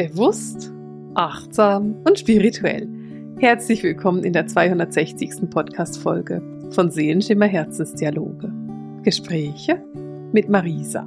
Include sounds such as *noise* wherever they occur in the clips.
Bewusst, achtsam und spirituell. Herzlich willkommen in der 260. Podcast-Folge von Seelenschimmer Herzensdialoge. Gespräche mit Marisa.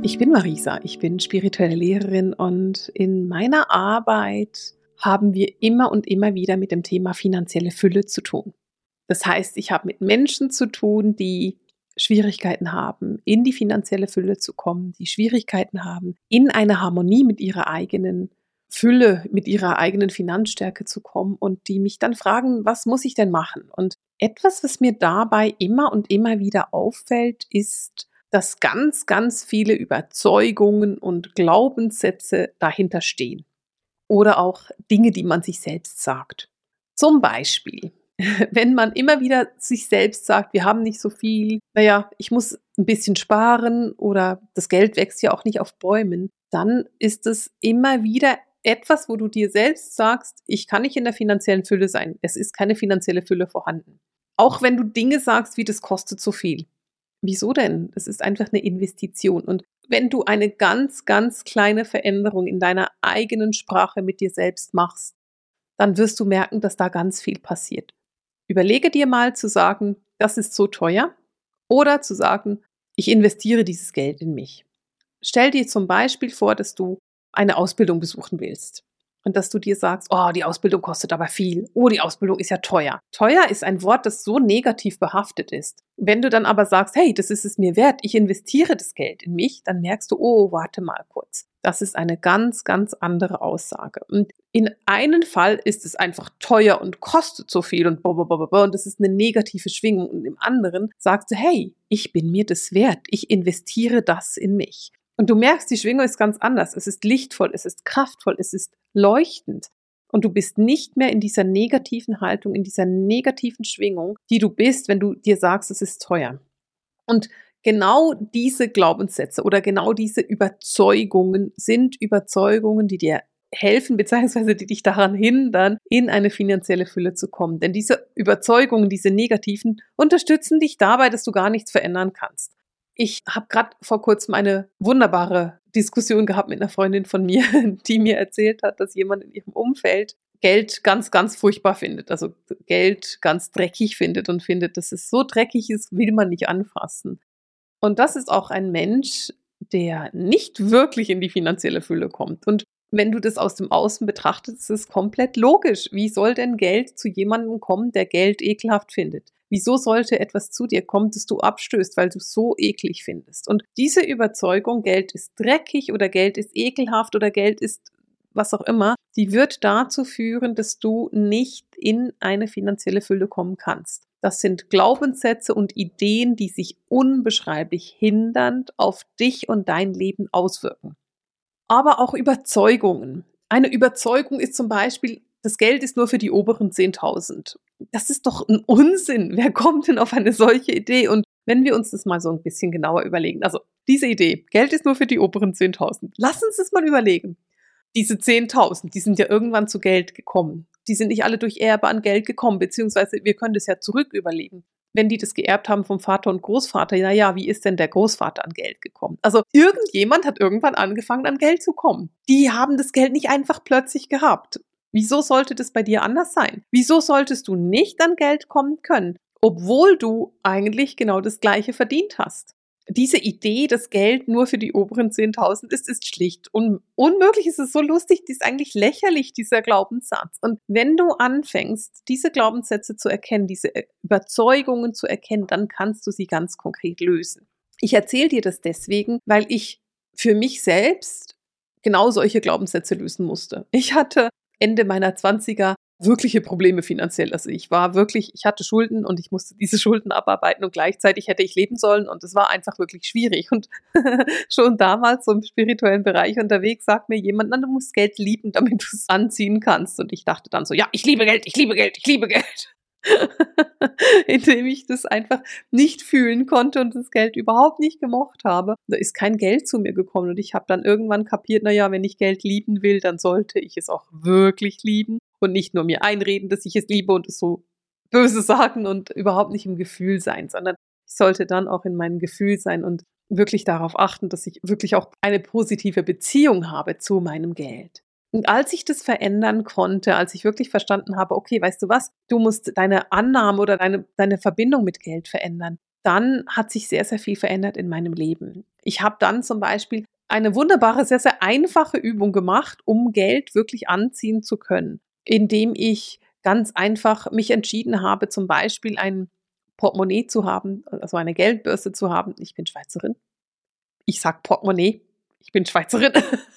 Ich bin Marisa, ich bin spirituelle Lehrerin und in meiner Arbeit haben wir immer und immer wieder mit dem Thema finanzielle Fülle zu tun. Das heißt, ich habe mit Menschen zu tun, die Schwierigkeiten haben, in die finanzielle Fülle zu kommen, die Schwierigkeiten haben, in eine Harmonie mit ihrer eigenen Fülle, mit ihrer eigenen Finanzstärke zu kommen und die mich dann fragen, was muss ich denn machen? Und etwas, was mir dabei immer und immer wieder auffällt, ist, dass ganz, ganz viele Überzeugungen und Glaubenssätze dahinter stehen. Oder auch Dinge, die man sich selbst sagt. Zum Beispiel, *laughs* wenn man immer wieder sich selbst sagt, wir haben nicht so viel, naja, ich muss ein bisschen sparen oder das Geld wächst ja auch nicht auf Bäumen, dann ist es immer wieder etwas, wo du dir selbst sagst, ich kann nicht in der finanziellen Fülle sein. Es ist keine finanzielle Fülle vorhanden. Auch wenn du Dinge sagst, wie das kostet so viel. Wieso denn? Es ist einfach eine Investition. Und wenn du eine ganz, ganz kleine Veränderung in deiner eigenen Sprache mit dir selbst machst, dann wirst du merken, dass da ganz viel passiert. Überlege dir mal zu sagen, das ist so teuer oder zu sagen, ich investiere dieses Geld in mich. Stell dir zum Beispiel vor, dass du eine Ausbildung besuchen willst und dass du dir sagst, oh, die Ausbildung kostet aber viel. Oh, die Ausbildung ist ja teuer. Teuer ist ein Wort, das so negativ behaftet ist. Wenn du dann aber sagst, hey, das ist es mir wert, ich investiere das Geld in mich, dann merkst du, oh, warte mal kurz. Das ist eine ganz, ganz andere Aussage. Und in einem Fall ist es einfach teuer und kostet so viel und und das ist eine negative Schwingung. Und im anderen sagst du, hey, ich bin mir das wert, ich investiere das in mich. Und du merkst, die Schwingung ist ganz anders. Es ist lichtvoll, es ist kraftvoll, es ist leuchtend. Und du bist nicht mehr in dieser negativen Haltung, in dieser negativen Schwingung, die du bist, wenn du dir sagst, es ist teuer. Und genau diese Glaubenssätze oder genau diese Überzeugungen sind Überzeugungen, die dir helfen, beziehungsweise die dich daran hindern, in eine finanzielle Fülle zu kommen. Denn diese Überzeugungen, diese negativen, unterstützen dich dabei, dass du gar nichts verändern kannst. Ich habe gerade vor kurzem eine wunderbare Diskussion gehabt mit einer Freundin von mir, *laughs* die mir erzählt hat, dass jemand in ihrem Umfeld Geld ganz, ganz furchtbar findet. Also Geld ganz dreckig findet und findet, dass es so dreckig ist, will man nicht anfassen. Und das ist auch ein Mensch, der nicht wirklich in die finanzielle Fülle kommt. Und wenn du das aus dem Außen betrachtest, ist es komplett logisch. Wie soll denn Geld zu jemandem kommen, der Geld ekelhaft findet? Wieso sollte etwas zu dir kommen, das du abstößt, weil du so eklig findest? Und diese Überzeugung, Geld ist dreckig oder Geld ist ekelhaft oder Geld ist was auch immer, die wird dazu führen, dass du nicht in eine finanzielle Fülle kommen kannst. Das sind Glaubenssätze und Ideen, die sich unbeschreiblich hindernd auf dich und dein Leben auswirken. Aber auch Überzeugungen. Eine Überzeugung ist zum Beispiel, das Geld ist nur für die oberen 10.000 das ist doch ein Unsinn. Wer kommt denn auf eine solche Idee? Und wenn wir uns das mal so ein bisschen genauer überlegen, also diese Idee, Geld ist nur für die oberen 10.000. Lass uns das mal überlegen. Diese 10.000, die sind ja irgendwann zu Geld gekommen. Die sind nicht alle durch Erbe an Geld gekommen, beziehungsweise wir können das ja zurück überlegen. Wenn die das geerbt haben vom Vater und Großvater, na ja, wie ist denn der Großvater an Geld gekommen? Also irgendjemand hat irgendwann angefangen an Geld zu kommen. Die haben das Geld nicht einfach plötzlich gehabt. Wieso sollte das bei dir anders sein? Wieso solltest du nicht an Geld kommen können, obwohl du eigentlich genau das Gleiche verdient hast? Diese Idee, dass Geld nur für die oberen 10.000 ist, ist schlicht un unmöglich. Es ist so lustig, die ist eigentlich lächerlich, dieser Glaubenssatz. Und wenn du anfängst, diese Glaubenssätze zu erkennen, diese äh, Überzeugungen zu erkennen, dann kannst du sie ganz konkret lösen. Ich erzähle dir das deswegen, weil ich für mich selbst genau solche Glaubenssätze lösen musste. Ich hatte Ende meiner Zwanziger wirkliche Probleme finanziell. Also ich war wirklich, ich hatte Schulden und ich musste diese Schulden abarbeiten und gleichzeitig hätte ich leben sollen und es war einfach wirklich schwierig. Und *laughs* schon damals so im spirituellen Bereich unterwegs sagt mir jemand, na, du musst Geld lieben, damit du es anziehen kannst. Und ich dachte dann so, ja, ich liebe Geld, ich liebe Geld, ich liebe Geld. *laughs* indem ich das einfach nicht fühlen konnte und das Geld überhaupt nicht gemocht habe. Da ist kein Geld zu mir gekommen und ich habe dann irgendwann kapiert, naja, wenn ich Geld lieben will, dann sollte ich es auch wirklich lieben und nicht nur mir einreden, dass ich es liebe und es so böse sagen und überhaupt nicht im Gefühl sein, sondern ich sollte dann auch in meinem Gefühl sein und wirklich darauf achten, dass ich wirklich auch eine positive Beziehung habe zu meinem Geld. Und als ich das verändern konnte, als ich wirklich verstanden habe, okay, weißt du was, du musst deine Annahme oder deine, deine Verbindung mit Geld verändern, dann hat sich sehr, sehr viel verändert in meinem Leben. Ich habe dann zum Beispiel eine wunderbare, sehr, sehr einfache Übung gemacht, um Geld wirklich anziehen zu können, indem ich ganz einfach mich entschieden habe, zum Beispiel ein Portemonnaie zu haben, also eine Geldbörse zu haben. Ich bin Schweizerin. Ich sag Portemonnaie. Ich bin Schweizerin.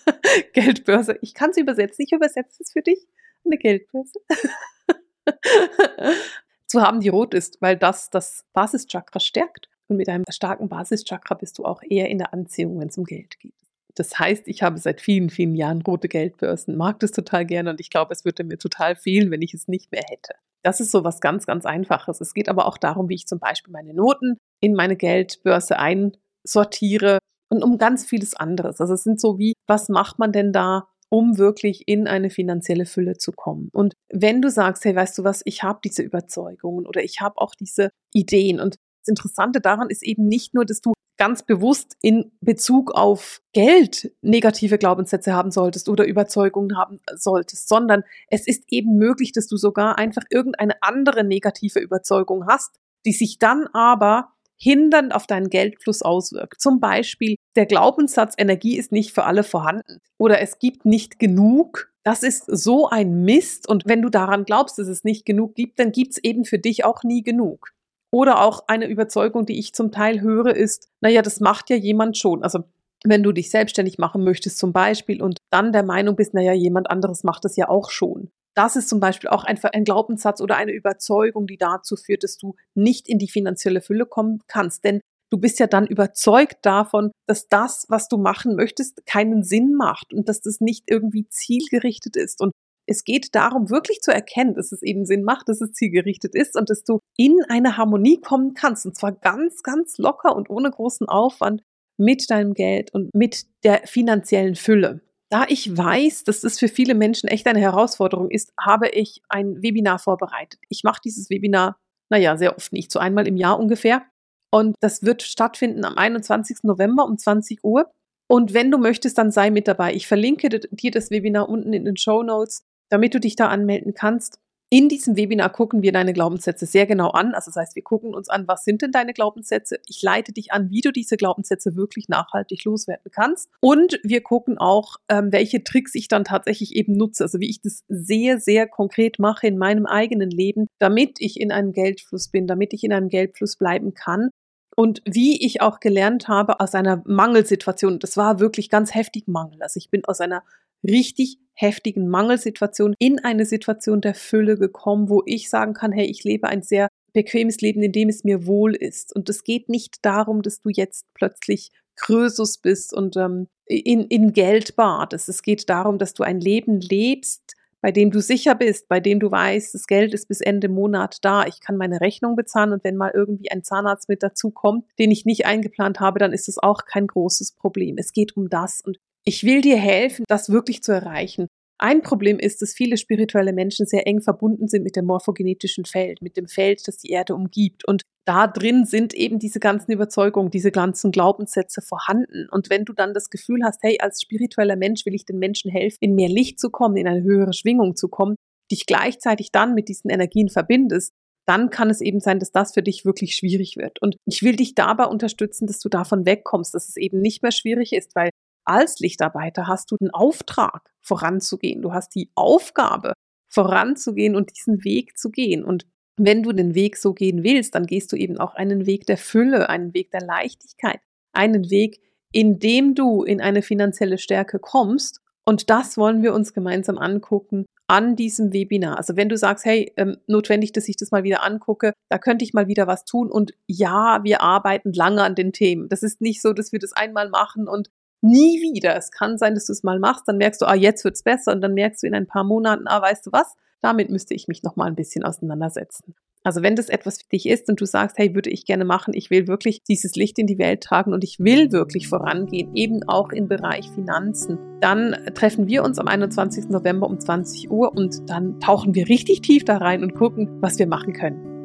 *laughs* Geldbörse. Ich kann es übersetzen. Ich übersetze es für dich. Eine Geldbörse. *laughs* zu haben, die rot ist, weil das das Basischakra stärkt. Und mit einem starken Basischakra bist du auch eher in der Anziehung, wenn es um Geld geht. Das heißt, ich habe seit vielen, vielen Jahren rote Geldbörsen, mag das total gerne und ich glaube, es würde mir total fehlen, wenn ich es nicht mehr hätte. Das ist so was ganz, ganz Einfaches. Es geht aber auch darum, wie ich zum Beispiel meine Noten in meine Geldbörse einsortiere und um ganz vieles anderes. Also es sind so wie, was macht man denn da, um wirklich in eine finanzielle Fülle zu kommen? Und wenn du sagst, hey, weißt du was, ich habe diese Überzeugungen oder ich habe auch diese Ideen und das Interessante daran ist eben nicht nur, dass du ganz bewusst in Bezug auf Geld negative Glaubenssätze haben solltest oder Überzeugungen haben solltest, sondern es ist eben möglich, dass du sogar einfach irgendeine andere negative Überzeugung hast, die sich dann aber hindernd auf deinen Geldfluss auswirkt. Zum Beispiel der Glaubenssatz, Energie ist nicht für alle vorhanden oder es gibt nicht genug. Das ist so ein Mist und wenn du daran glaubst, dass es nicht genug gibt, dann gibt es eben für dich auch nie genug. Oder auch eine Überzeugung, die ich zum Teil höre, ist, naja, das macht ja jemand schon. Also wenn du dich selbstständig machen möchtest zum Beispiel und dann der Meinung bist, naja, jemand anderes macht das ja auch schon. Das ist zum Beispiel auch einfach ein Glaubenssatz oder eine Überzeugung, die dazu führt, dass du nicht in die finanzielle Fülle kommen kannst. Denn du bist ja dann überzeugt davon, dass das, was du machen möchtest, keinen Sinn macht und dass das nicht irgendwie zielgerichtet ist. Und es geht darum, wirklich zu erkennen, dass es eben Sinn macht, dass es zielgerichtet ist und dass du in eine Harmonie kommen kannst. Und zwar ganz, ganz locker und ohne großen Aufwand mit deinem Geld und mit der finanziellen Fülle. Da ich weiß, dass das für viele Menschen echt eine Herausforderung ist, habe ich ein Webinar vorbereitet. Ich mache dieses Webinar, naja, sehr oft nicht, so einmal im Jahr ungefähr. Und das wird stattfinden am 21. November um 20 Uhr. Und wenn du möchtest, dann sei mit dabei. Ich verlinke dir das Webinar unten in den Show Notes damit du dich da anmelden kannst. In diesem Webinar gucken wir deine Glaubenssätze sehr genau an. Also das heißt, wir gucken uns an, was sind denn deine Glaubenssätze? Ich leite dich an, wie du diese Glaubenssätze wirklich nachhaltig loswerden kannst. Und wir gucken auch, ähm, welche Tricks ich dann tatsächlich eben nutze. Also wie ich das sehr, sehr konkret mache in meinem eigenen Leben, damit ich in einem Geldfluss bin, damit ich in einem Geldfluss bleiben kann. Und wie ich auch gelernt habe aus einer Mangelsituation, das war wirklich ganz heftig Mangel. Also ich bin aus einer richtig heftigen Mangelsituation in eine Situation der Fülle gekommen, wo ich sagen kann, hey, ich lebe ein sehr bequemes Leben, in dem es mir wohl ist. Und es geht nicht darum, dass du jetzt plötzlich Krösus bist und ähm, in, in Geld badest. Es geht darum, dass du ein Leben lebst, bei dem du sicher bist, bei dem du weißt, das Geld ist bis Ende Monat da, ich kann meine Rechnung bezahlen und wenn mal irgendwie ein Zahnarzt mit dazu kommt, den ich nicht eingeplant habe, dann ist es auch kein großes Problem. Es geht um das und ich will dir helfen, das wirklich zu erreichen. Ein Problem ist, dass viele spirituelle Menschen sehr eng verbunden sind mit dem morphogenetischen Feld, mit dem Feld, das die Erde umgibt. Und da drin sind eben diese ganzen Überzeugungen, diese ganzen Glaubenssätze vorhanden. Und wenn du dann das Gefühl hast, hey, als spiritueller Mensch will ich den Menschen helfen, in mehr Licht zu kommen, in eine höhere Schwingung zu kommen, dich gleichzeitig dann mit diesen Energien verbindest, dann kann es eben sein, dass das für dich wirklich schwierig wird. Und ich will dich dabei unterstützen, dass du davon wegkommst, dass es eben nicht mehr schwierig ist, weil als Lichtarbeiter hast du den Auftrag, voranzugehen. Du hast die Aufgabe, voranzugehen und diesen Weg zu gehen. Und wenn du den Weg so gehen willst, dann gehst du eben auch einen Weg der Fülle, einen Weg der Leichtigkeit, einen Weg, in dem du in eine finanzielle Stärke kommst. Und das wollen wir uns gemeinsam angucken an diesem Webinar. Also wenn du sagst, hey, ähm, notwendig, dass ich das mal wieder angucke, da könnte ich mal wieder was tun. Und ja, wir arbeiten lange an den Themen. Das ist nicht so, dass wir das einmal machen und nie wieder. Es kann sein, dass du es mal machst, dann merkst du, ah, jetzt wird's besser und dann merkst du in ein paar Monaten, ah, weißt du was, damit müsste ich mich noch mal ein bisschen auseinandersetzen. Also wenn das etwas für dich ist und du sagst, hey, würde ich gerne machen, ich will wirklich dieses Licht in die Welt tragen und ich will wirklich vorangehen, eben auch im Bereich Finanzen, dann treffen wir uns am 21. November um 20 Uhr und dann tauchen wir richtig tief da rein und gucken, was wir machen können.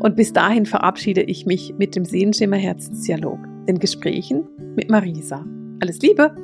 Und bis dahin verabschiede ich mich mit dem Sehenschimmer Herzensdialog. den Gesprächen mit Marisa. Alles Liebe!